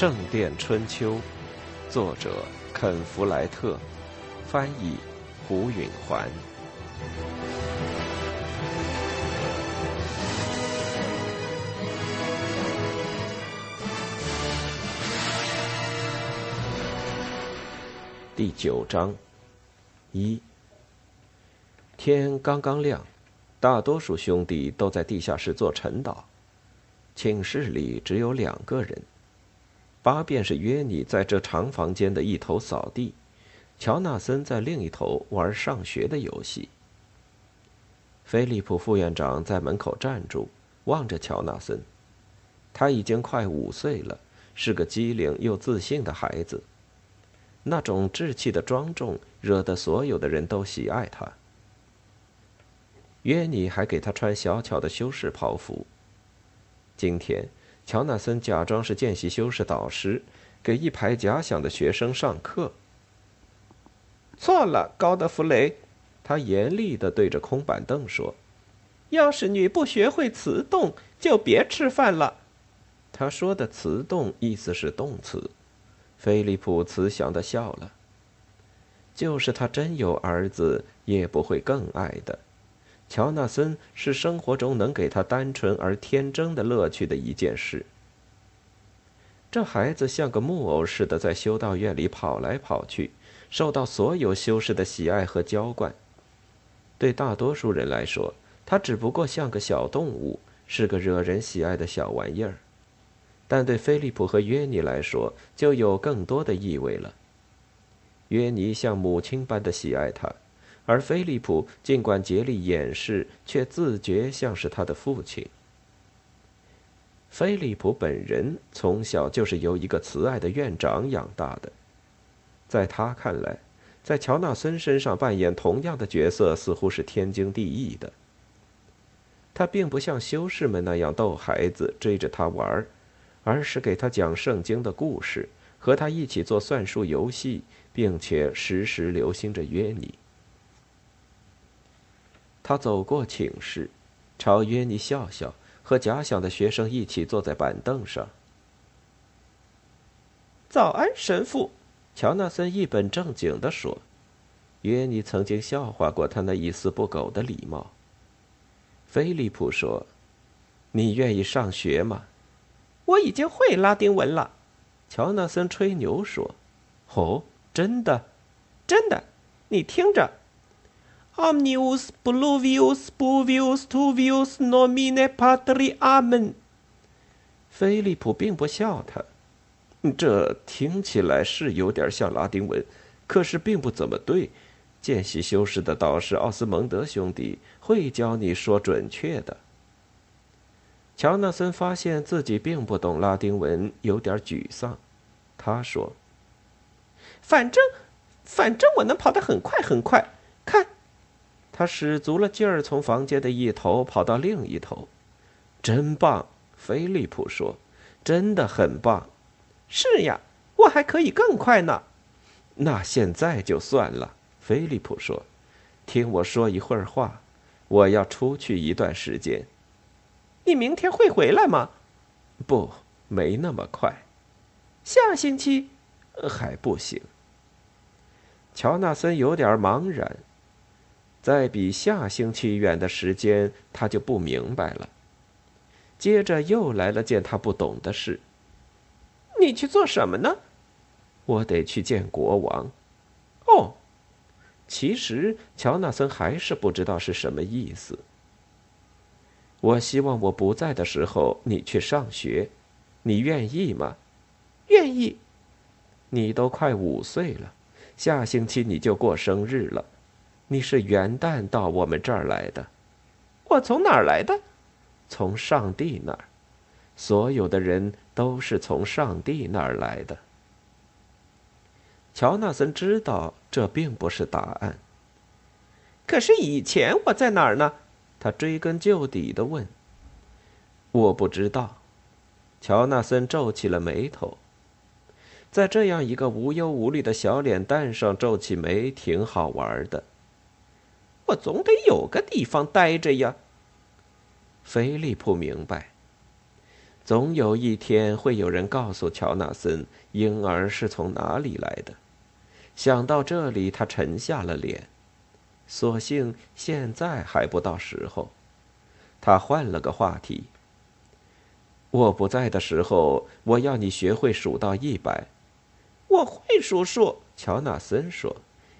圣殿春秋》，作者肯·弗莱特，翻译胡允环。第九章，一。天刚刚亮，大多数兄弟都在地下室做晨祷。寝室里只有两个人，八便是约你在这长房间的一头扫地，乔纳森在另一头玩上学的游戏。菲利普副院长在门口站住，望着乔纳森。他已经快五岁了，是个机灵又自信的孩子。那种稚气的庄重，惹得所有的人都喜爱他。约尼还给他穿小巧的修士袍服。今天，乔纳森假装是见习修士导师，给一排假想的学生上课。错了，高德弗雷，他严厉地对着空板凳说：“要是你不学会词动，就别吃饭了。”他说的“词动”意思是动词。菲利普慈祥地笑了。就是他真有儿子，也不会更爱的。乔纳森是生活中能给他单纯而天真的乐趣的一件事。这孩子像个木偶似的在修道院里跑来跑去，受到所有修士的喜爱和娇惯。对大多数人来说，他只不过像个小动物，是个惹人喜爱的小玩意儿。但对菲利普和约尼来说，就有更多的意味了。约尼像母亲般的喜爱他，而菲利普尽管竭力掩饰，却自觉像是他的父亲。菲利普本人从小就是由一个慈爱的院长养大的，在他看来，在乔纳森身上扮演同样的角色似乎是天经地义的。他并不像修士们那样逗孩子，追着他玩儿。而是给他讲圣经的故事，和他一起做算术游戏，并且时时留心着约尼。他走过寝室，朝约尼笑笑，和假想的学生一起坐在板凳上。早安，神父，乔纳森一本正经地说。约尼曾经笑话过他那一丝不苟的礼貌。菲利普说：“你愿意上学吗？”我已经会拉丁文了，乔纳森吹牛说：“哦，真的，真的，你听着，Omnius pluvius pluvius tuvius nomine Patri Amen。”菲利普并不笑他，这听起来是有点像拉丁文，可是并不怎么对。见习修士的导师奥斯蒙德兄弟会教你说准确的。乔纳森发现自己并不懂拉丁文，有点沮丧。他说：“反正，反正我能跑得很快很快。看，他使足了劲儿，从房间的一头跑到另一头，真棒！”菲利普说：“真的很棒。”是呀，我还可以更快呢。那现在就算了。”菲利普说：“听我说一会儿话，我要出去一段时间。”你明天会回来吗？不，没那么快。下星期还不行。乔纳森有点茫然，在比下星期远的时间，他就不明白了。接着又来了件他不懂的事。你去做什么呢？我得去见国王。哦，其实乔纳森还是不知道是什么意思。我希望我不在的时候你去上学，你愿意吗？愿意。你都快五岁了，下星期你就过生日了。你是元旦到我们这儿来的。我从哪儿来的？从上帝那儿。所有的人都是从上帝那儿来的。乔纳森知道这并不是答案。可是以前我在哪儿呢？他追根究底的问：“我不知道。”乔纳森皱起了眉头。在这样一个无忧无虑的小脸蛋上皱起眉，挺好玩的。我总得有个地方待着呀。菲利普明白，总有一天会有人告诉乔纳森婴儿是从哪里来的。想到这里，他沉下了脸。所幸现在还不到时候。他换了个话题。我不在的时候，我要你学会数到一百。我会数数，乔纳森说。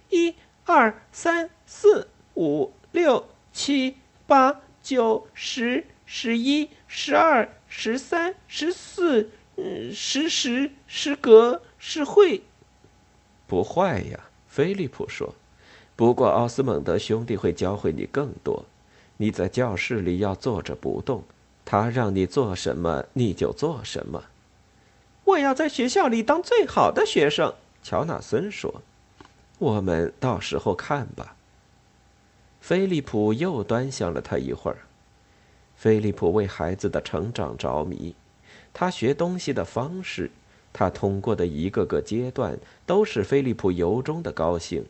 一、二、三、四、五、六、七、八、九、十、十一、十二、十三、十四、嗯，十十、十格、十会。不坏呀，菲利普说。不过奥斯蒙德兄弟会教会你更多。你在教室里要坐着不动，他让你做什么你就做什么。我要在学校里当最好的学生，乔纳森说。我们到时候看吧。菲利普又端详了他一会儿。菲利普为孩子的成长着迷，他学东西的方式，他通过的一个个阶段，都使菲利普由衷的高兴。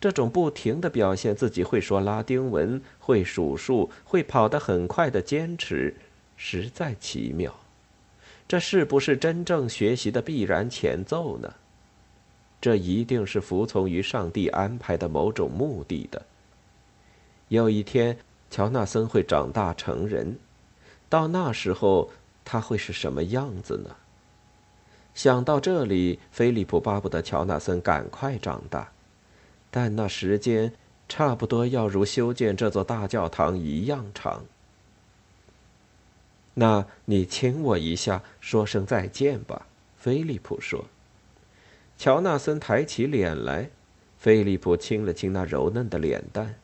这种不停的表现自己会说拉丁文、会数数、会跑得很快的坚持，实在奇妙。这是不是真正学习的必然前奏呢？这一定是服从于上帝安排的某种目的的。有一天，乔纳森会长大成人，到那时候他会是什么样子呢？想到这里，菲利普巴不得乔纳森赶快长大。但那时间差不多要如修建这座大教堂一样长。那你亲我一下，说声再见吧，菲利普说。乔纳森抬起脸来，菲利普亲了亲那柔嫩的脸蛋。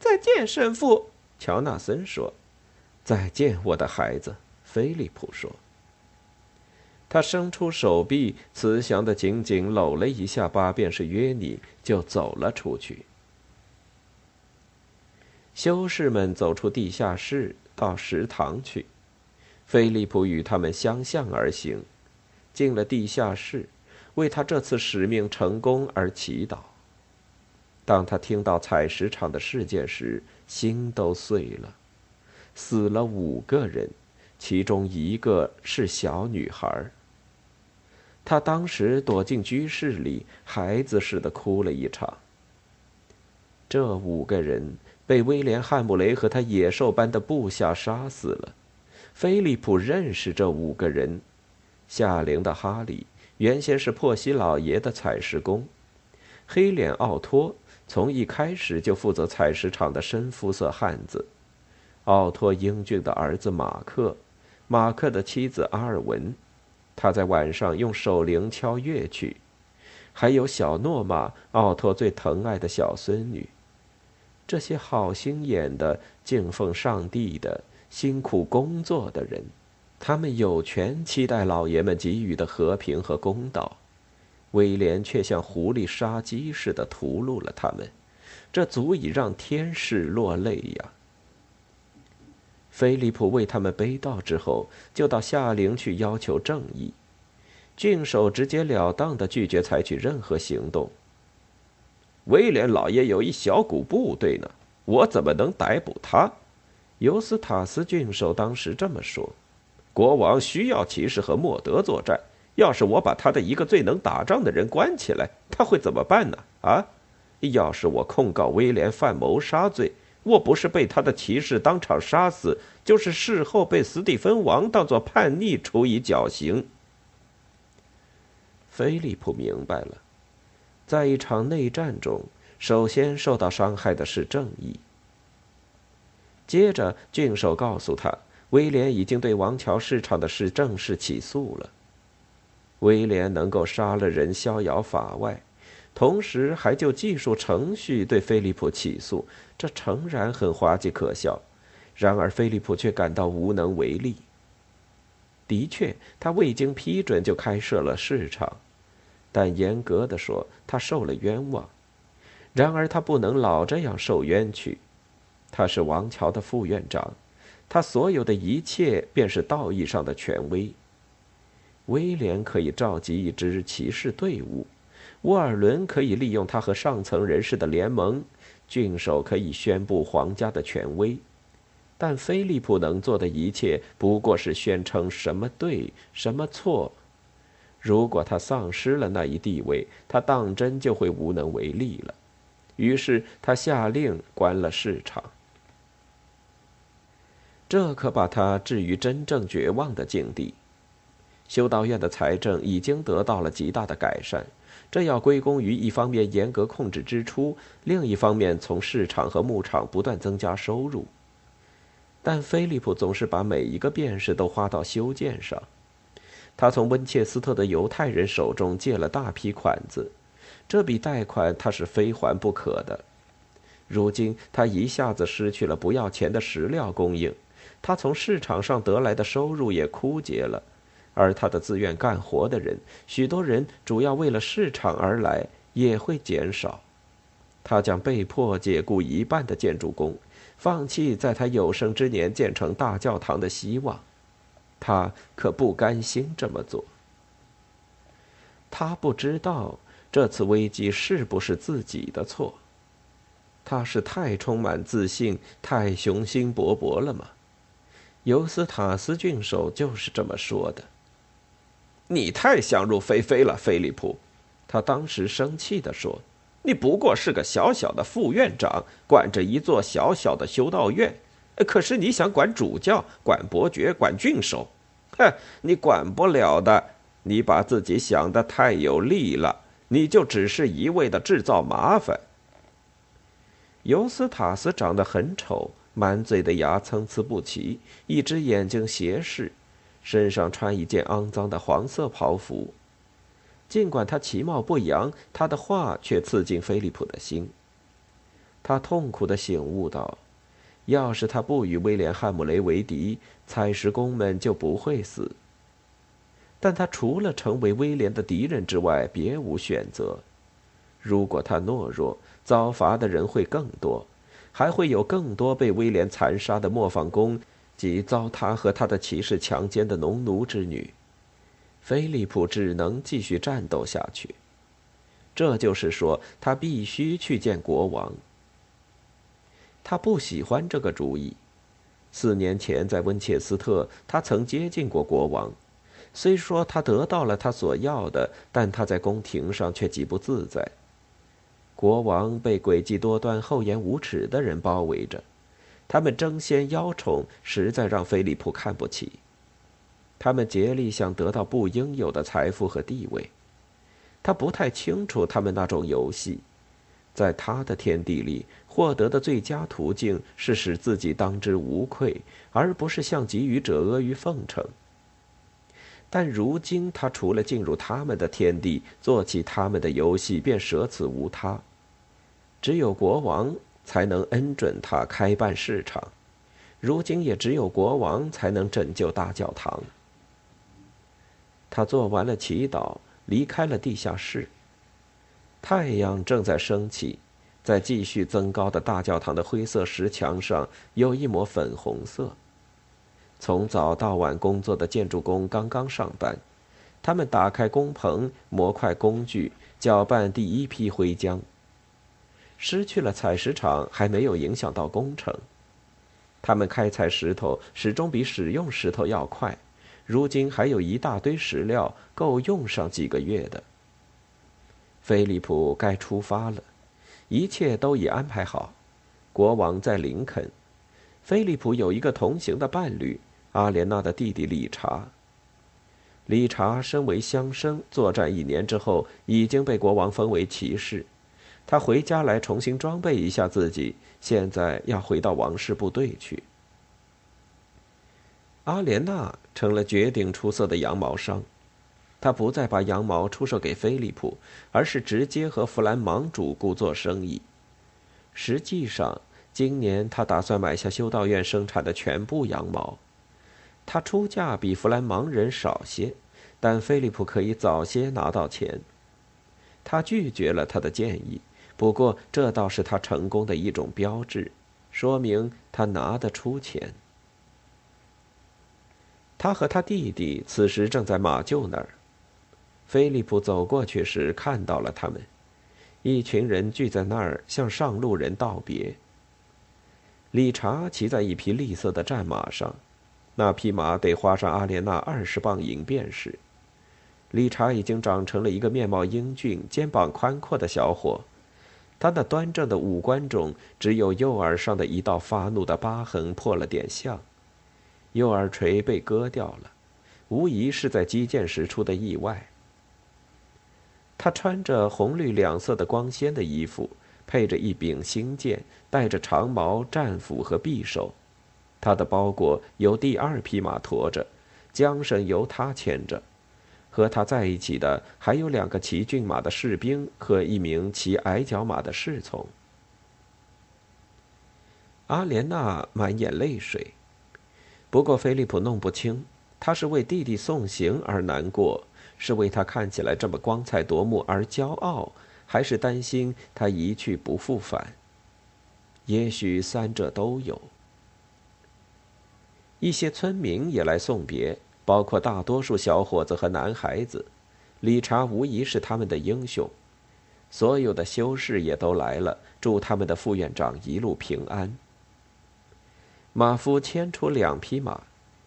再见，神父。乔纳森说。再见，我的孩子，菲利普说。他伸出手臂，慈祥的紧紧搂了一下巴便士约尼，就走了出去。修士们走出地下室，到食堂去。菲利普与他们相向而行，进了地下室，为他这次使命成功而祈祷。当他听到采石场的事件时，心都碎了。死了五个人，其中一个是小女孩。他当时躲进居室里，孩子似的哭了一场。这五个人被威廉·汉姆雷和他野兽般的部下杀死了。菲利普认识这五个人：夏灵的哈利原先是珀西老爷的采石工；黑脸奥托从一开始就负责采石场的深肤色汉子；奥托英俊的儿子马克，马克的妻子阿尔文。他在晚上用手铃敲乐曲，还有小诺玛，奥托最疼爱的小孙女。这些好心眼的、敬奉上帝的、辛苦工作的人，他们有权期待老爷们给予的和平和公道。威廉却像狐狸杀鸡似的屠戮了他们，这足以让天使落泪呀。菲利普为他们背道之后，就到夏陵去要求正义。郡守直截了当的拒绝采取任何行动。威廉老爷有一小股部队呢，我怎么能逮捕他？尤斯塔斯郡守当时这么说。国王需要骑士和莫德作战，要是我把他的一个最能打仗的人关起来，他会怎么办呢？啊，要是我控告威廉犯谋杀罪。我不是被他的骑士当场杀死，就是事后被斯蒂芬王当作叛逆处以绞刑。菲利普明白了，在一场内战中，首先受到伤害的是正义。接着，郡守告诉他，威廉已经对王桥市场的事正式起诉了。威廉能够杀了人，逍遥法外。同时还就技术程序对菲利普起诉，这诚然很滑稽可笑。然而菲利普却感到无能为力。的确，他未经批准就开设了市场，但严格的说，他受了冤枉。然而他不能老这样受冤屈。他是王桥的副院长，他所有的一切便是道义上的权威。威廉可以召集一支骑士队伍。沃尔伦可以利用他和上层人士的联盟，郡守可以宣布皇家的权威，但菲利普能做的一切不过是宣称什么对，什么错。如果他丧失了那一地位，他当真就会无能为力了。于是他下令关了市场。这可把他置于真正绝望的境地。修道院的财政已经得到了极大的改善，这要归功于一方面严格控制支出，另一方面从市场和牧场不断增加收入。但菲利普总是把每一个便士都花到修建上。他从温切斯特的犹太人手中借了大批款子，这笔贷款他是非还不可的。如今他一下子失去了不要钱的石料供应，他从市场上得来的收入也枯竭了。而他的自愿干活的人，许多人主要为了市场而来，也会减少。他将被迫解雇一半的建筑工，放弃在他有生之年建成大教堂的希望。他可不甘心这么做。他不知道这次危机是不是自己的错。他是太充满自信、太雄心勃勃了吗？尤斯塔斯郡守就是这么说的。你太想入非非了，菲利普。他当时生气地说：“你不过是个小小的副院长，管着一座小小的修道院。可是你想管主教、管伯爵、管郡守，哼，你管不了的。你把自己想得太有利了，你就只是一味的制造麻烦。”尤斯塔斯长得很丑，满嘴的牙参差不齐，一只眼睛斜视。身上穿一件肮脏的黄色袍服，尽管他其貌不扬，他的话却刺进菲利普的心。他痛苦的醒悟到，要是他不与威廉·汉姆雷为敌，采石工们就不会死。但他除了成为威廉的敌人之外，别无选择。如果他懦弱，遭罚的人会更多，还会有更多被威廉残杀的磨坊工。及遭他和他的骑士强奸的农奴之女，菲利普只能继续战斗下去。这就是说，他必须去见国王。他不喜欢这个主意。四年前在温切斯特，他曾接近过国王。虽说他得到了他所要的，但他在宫廷上却极不自在。国王被诡计多端、厚颜无耻的人包围着。他们争先邀宠，实在让菲利普看不起。他们竭力想得到不应有的财富和地位。他不太清楚他们那种游戏，在他的天地里获得的最佳途径是使自己当之无愧，而不是向给予者阿谀奉承。但如今他除了进入他们的天地，做起他们的游戏，便舍此无他。只有国王。才能恩准他开办市场，如今也只有国王才能拯救大教堂。他做完了祈祷，离开了地下室。太阳正在升起，在继续增高的大教堂的灰色石墙上有一抹粉红色。从早到晚工作的建筑工刚刚上班，他们打开工棚，模块工具，搅拌第一批灰浆。失去了采石场还没有影响到工程，他们开采石头始终比使用石头要快。如今还有一大堆石料够用上几个月的。菲利普该出发了，一切都已安排好。国王在林肯，菲利普有一个同行的伴侣，阿莲娜的弟弟理查。理查身为乡绅，作战一年之后已经被国王封为骑士。他回家来重新装备一下自己，现在要回到王室部队去。阿莲娜成了绝顶出色的羊毛商，她不再把羊毛出售给菲利普，而是直接和弗兰芒主顾做生意。实际上，今年他打算买下修道院生产的全部羊毛。他出价比弗兰芒人少些，但菲利普可以早些拿到钱。他拒绝了他的建议。不过，这倒是他成功的一种标志，说明他拿得出钱。他和他弟弟此时正在马厩那儿。菲利普走过去时看到了他们，一群人聚在那儿向上路人道别。理查骑在一匹栗色的战马上，那匹马得花上阿莲娜二十磅银便士。理查已经长成了一个面貌英俊、肩膀宽阔的小伙，他那端正的五官中，只有右耳上的一道发怒的疤痕破了点相，右耳垂被割掉了，无疑是在击剑时出的意外。他穿着红绿两色的光鲜的衣服，配着一柄新剑，带着长矛、战斧和匕首。他的包裹由第二匹马驮着，缰绳由他牵着。和他在一起的还有两个骑骏马的士兵和一名骑矮脚马的侍从。阿莲娜满眼泪水，不过菲利普弄不清，他是为弟弟送行而难过，是为他看起来这么光彩夺目而骄傲，还是担心他一去不复返？也许三者都有。一些村民也来送别。包括大多数小伙子和男孩子，理查无疑是他们的英雄。所有的修士也都来了，祝他们的副院长一路平安。马夫牵出两匹马，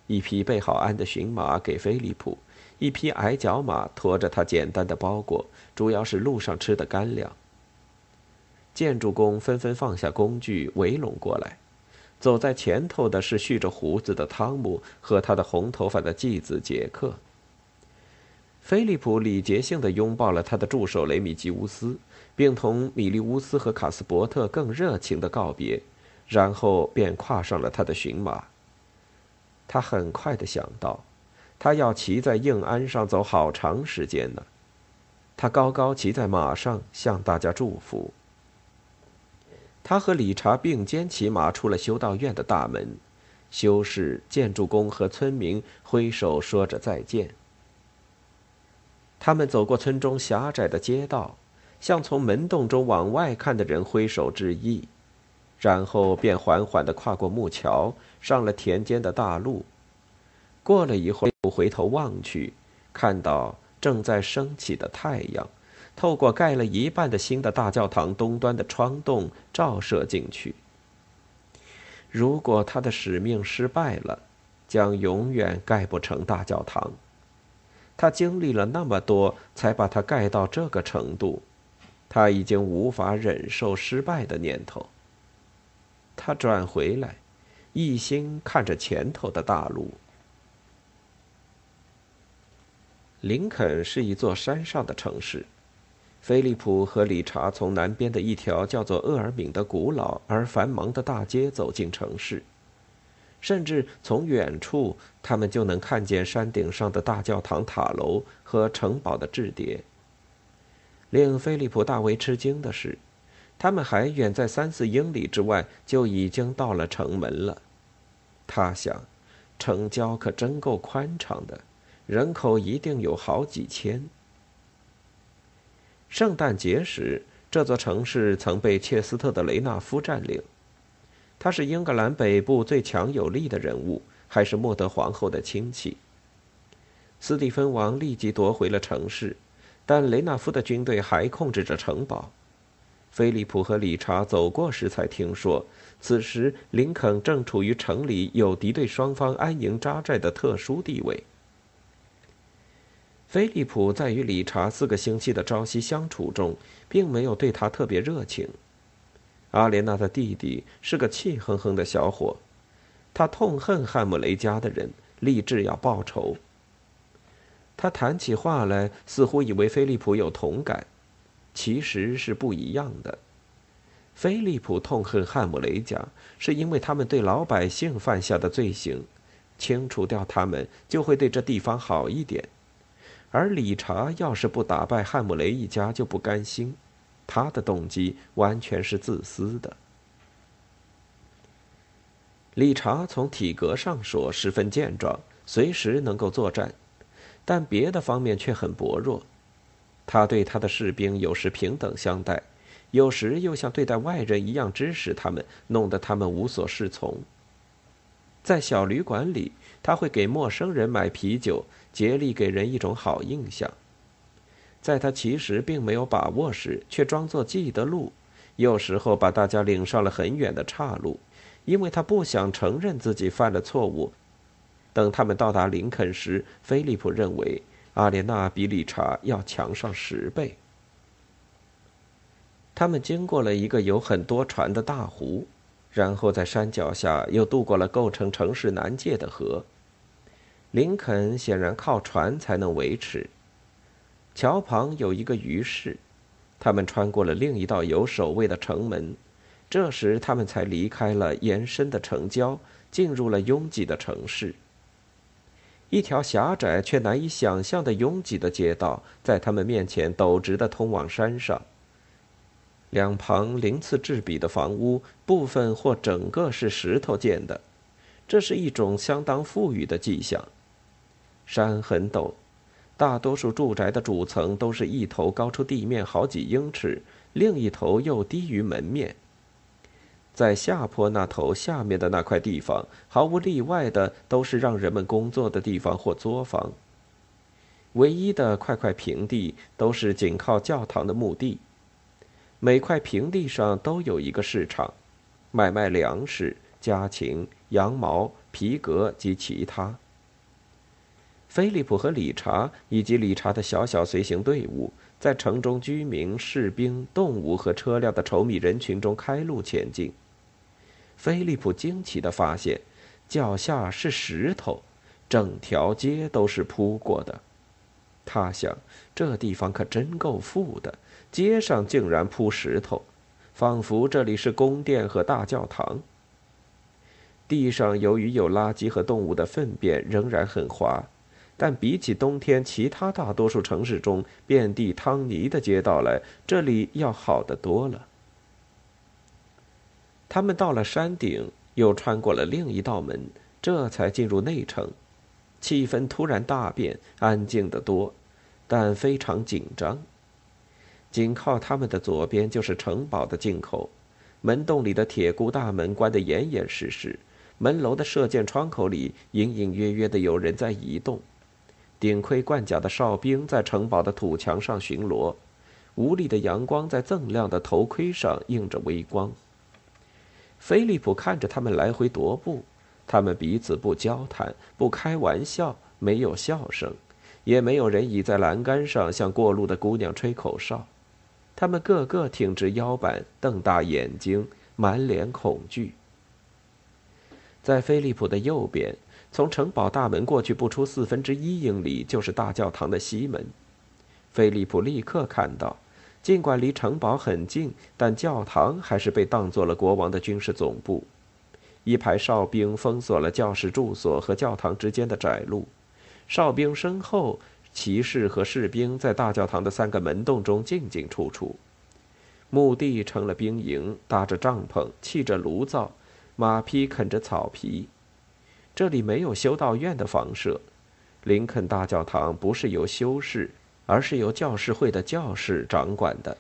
一匹备好鞍的驯马给菲利普，一匹矮脚马驮着他简单的包裹，主要是路上吃的干粮。建筑工纷纷放下工具，围拢过来。走在前头的是蓄着胡子的汤姆和他的红头发的继子杰克。菲利普礼节性的拥抱了他的助手雷米吉乌斯，并同米利乌斯和卡斯伯特更热情的告别，然后便跨上了他的驯马。他很快的想到，他要骑在硬鞍上走好长时间呢。他高高骑在马上，向大家祝福。他和理查并肩骑马出了修道院的大门，修士、建筑工和村民挥手说着再见。他们走过村中狭窄的街道，向从门洞中往外看的人挥手致意，然后便缓缓地跨过木桥，上了田间的大路。过了一会儿，回头望去，看到正在升起的太阳。透过盖了一半的新的大教堂东端的窗洞照射进去。如果他的使命失败了，将永远盖不成大教堂。他经历了那么多，才把它盖到这个程度，他已经无法忍受失败的念头。他转回来，一心看着前头的大路。林肯是一座山上的城市。菲利普和理查从南边的一条叫做厄尔敏的古老而繁忙的大街走进城市，甚至从远处，他们就能看见山顶上的大教堂塔楼和城堡的雉叠。令菲利普大为吃惊的是，他们还远在三四英里之外就已经到了城门了。他想，城郊可真够宽敞的，人口一定有好几千。圣诞节时，这座城市曾被切斯特的雷纳夫占领。他是英格兰北部最强有力的人物，还是莫德皇后的亲戚。斯蒂芬王立即夺回了城市，但雷纳夫的军队还控制着城堡。菲利普和理查走过时才听说，此时林肯正处于城里有敌对双方安营扎寨的特殊地位。菲利普在与理查四个星期的朝夕相处中，并没有对他特别热情。阿莲娜的弟弟是个气哼哼的小伙，他痛恨汉姆雷家的人，立志要报仇。他谈起话来，似乎以为菲利普有同感，其实是不一样的。菲利普痛恨汉姆雷家，是因为他们对老百姓犯下的罪行，清除掉他们，就会对这地方好一点。而理查要是不打败汉姆雷一家就不甘心，他的动机完全是自私的。理查从体格上说十分健壮，随时能够作战，但别的方面却很薄弱。他对他的士兵有时平等相待，有时又像对待外人一样支持他们，弄得他们无所适从。在小旅馆里，他会给陌生人买啤酒。竭力给人一种好印象，在他其实并没有把握时，却装作记得路，有时候把大家领上了很远的岔路，因为他不想承认自己犯了错误。等他们到达林肯时，菲利普认为阿莲娜比理查要强上十倍。他们经过了一个有很多船的大湖，然后在山脚下又渡过了构成城市南界的河。林肯显然靠船才能维持。桥旁有一个鱼市，他们穿过了另一道有守卫的城门。这时，他们才离开了延伸的城郊，进入了拥挤的城市。一条狭窄却难以想象的拥挤的街道在他们面前陡直的通往山上。两旁鳞次栉比的房屋，部分或整个是石头建的，这是一种相当富裕的迹象。山很陡，大多数住宅的主层都是一头高出地面好几英尺，另一头又低于门面。在下坡那头下面的那块地方，毫无例外的都是让人们工作的地方或作坊。唯一的块块平地都是紧靠教堂的墓地。每块平地上都有一个市场，买卖粮食、家禽、羊毛、皮革及其他。菲利普和理查以及理查的小小随行队伍，在城中居民、士兵、动物和车辆的稠密人群中开路前进。菲利普惊奇地发现，脚下是石头，整条街都是铺过的。他想，这地方可真够富的，街上竟然铺石头，仿佛这里是宫殿和大教堂。地上由于有垃圾和动物的粪便，仍然很滑，但比起冬天其他大多数城市中遍地汤泥的街道来，这里要好得多了。他们到了山顶，又穿过了另一道门，这才进入内城。气氛突然大变，安静得多，但非常紧张。紧靠他们的左边就是城堡的进口，门洞里的铁箍大门关得严严实实，门楼的射箭窗口里隐隐约约的有人在移动。顶盔贯甲的哨兵在城堡的土墙上巡逻，无力的阳光在锃亮的头盔上映着微光。菲利普看着他们来回踱步，他们彼此不交谈，不开玩笑，没有笑声，也没有人倚在栏杆上向过路的姑娘吹口哨。他们个个挺直腰板，瞪大眼睛，满脸恐惧。在菲利普的右边，从城堡大门过去不出四分之一英里，就是大教堂的西门。菲利普立刻看到。尽管离城堡很近，但教堂还是被当做了国王的军事总部。一排哨兵封锁了教士住所和教堂之间的窄路。哨兵身后，骑士和士兵在大教堂的三个门洞中进进出出。墓地成了兵营，搭着帐篷，砌着炉灶，马匹啃着草皮。这里没有修道院的房舍。林肯大教堂不是由修士。而是由教士会的教士掌管的，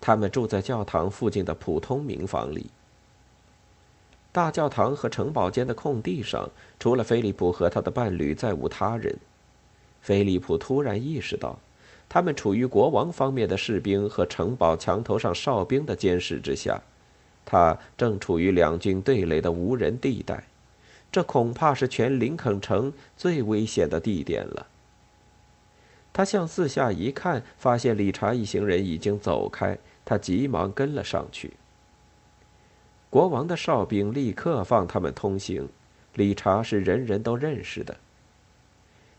他们住在教堂附近的普通民房里。大教堂和城堡间的空地上，除了菲利普和他的伴侣，再无他人。菲利普突然意识到，他们处于国王方面的士兵和城堡墙头上哨兵的监视之下，他正处于两军对垒的无人地带，这恐怕是全林肯城最危险的地点了。他向四下一看，发现理查一行人已经走开，他急忙跟了上去。国王的哨兵立刻放他们通行。理查是人人都认识的。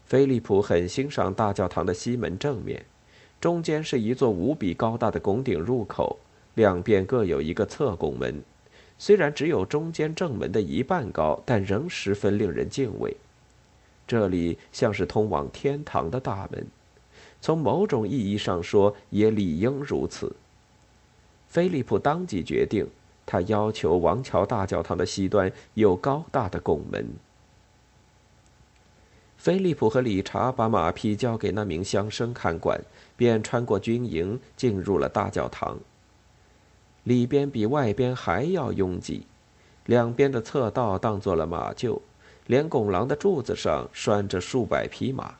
菲利普很欣赏大教堂的西门正面，中间是一座无比高大的拱顶入口，两边各有一个侧拱门，虽然只有中间正门的一半高，但仍十分令人敬畏。这里像是通往天堂的大门。从某种意义上说，也理应如此。菲利普当即决定，他要求王桥大教堂的西端有高大的拱门。菲利普和理查把马匹交给那名乡绅看管，便穿过军营进入了大教堂。里边比外边还要拥挤，两边的侧道当做了马厩，连拱廊的柱子上拴着数百匹马。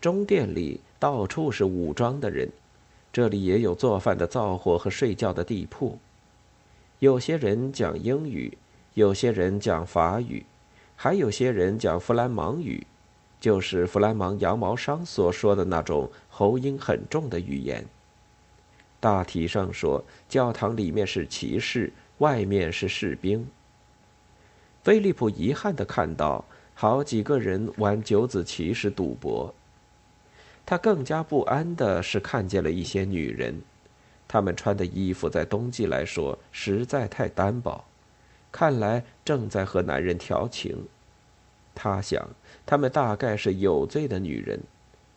中殿里到处是武装的人，这里也有做饭的灶火和睡觉的地铺。有些人讲英语，有些人讲法语，还有些人讲弗兰芒语，就是弗兰芒羊毛商所说的那种喉音很重的语言。大体上说，教堂里面是骑士，外面是士兵。菲利普遗憾地看到好几个人玩九子棋时赌博。他更加不安的是看见了一些女人，她们穿的衣服在冬季来说实在太单薄，看来正在和男人调情。他想，她们大概是有罪的女人，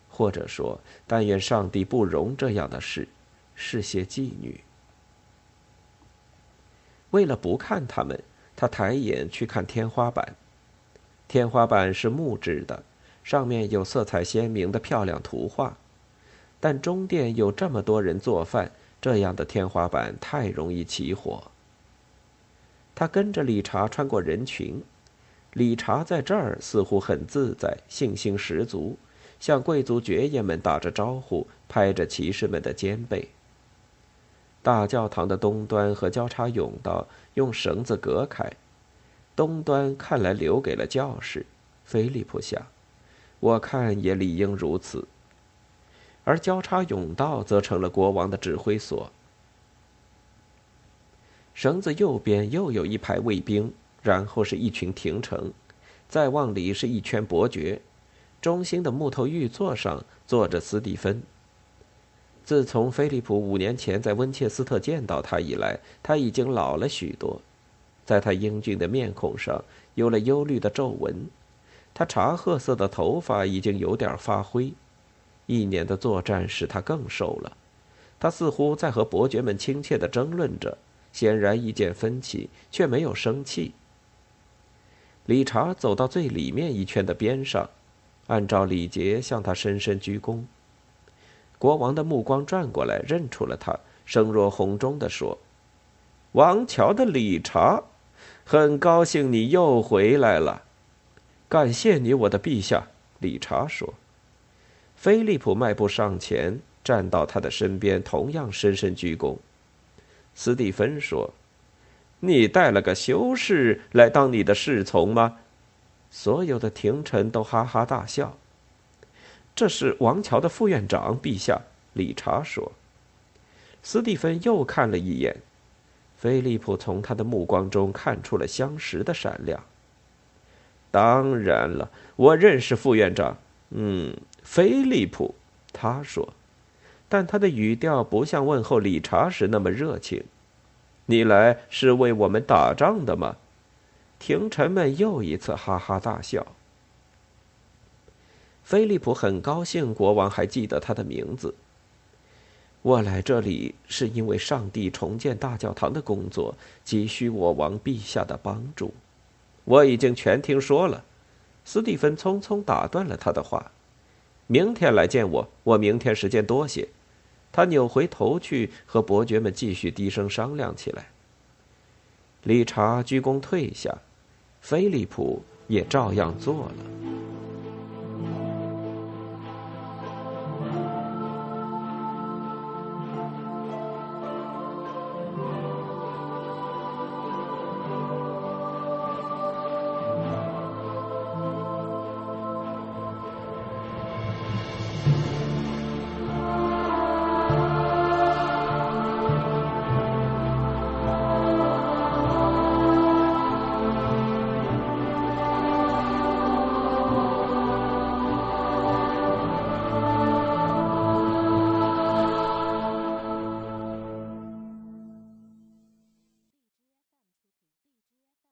或者说，但愿上帝不容这样的事。是些妓女。为了不看他们，他抬眼去看天花板。天花板是木质的，上面有色彩鲜明的漂亮图画。但中殿有这么多人做饭，这样的天花板太容易起火。他跟着理查穿过人群，理查在这儿似乎很自在，信心十足，向贵族爵爷们打着招呼，拍着骑士们的肩背。大教堂的东端和交叉甬道用绳子隔开，东端看来留给了教士。菲利普想，我看也理应如此。而交叉甬道则成了国王的指挥所。绳子右边又有一排卫兵，然后是一群廷臣，再往里是一圈伯爵，中心的木头玉座上坐着斯蒂芬。自从菲利普五年前在温切斯特见到他以来，他已经老了许多，在他英俊的面孔上有了忧虑的皱纹，他茶褐色的头发已经有点发灰，一年的作战使他更瘦了。他似乎在和伯爵们亲切地争论着，显然意见分歧，却没有生气。理查走到最里面一圈的边上，按照礼节向他深深鞠躬。国王的目光转过来，认出了他，声若洪钟地说：“王桥的理查，很高兴你又回来了。感谢你，我的陛下。”理查说。菲利普迈步上前，站到他的身边，同样深深鞠躬。斯蒂芬说：“你带了个修士来当你的侍从吗？”所有的廷臣都哈哈大笑。这是王桥的副院长，陛下。理查说。斯蒂芬又看了一眼，菲利普从他的目光中看出了相识的闪亮。当然了，我认识副院长。嗯，菲利普，他说，但他的语调不像问候理查时那么热情。你来是为我们打仗的吗？廷臣们又一次哈哈大笑。菲利普很高兴，国王还记得他的名字。我来这里是因为上帝重建大教堂的工作急需我王陛下的帮助。我已经全听说了。斯蒂芬匆匆打断了他的话：“明天来见我，我明天时间多些。”他扭回头去和伯爵们继续低声商量起来。理查鞠躬退下，菲利普也照样做了。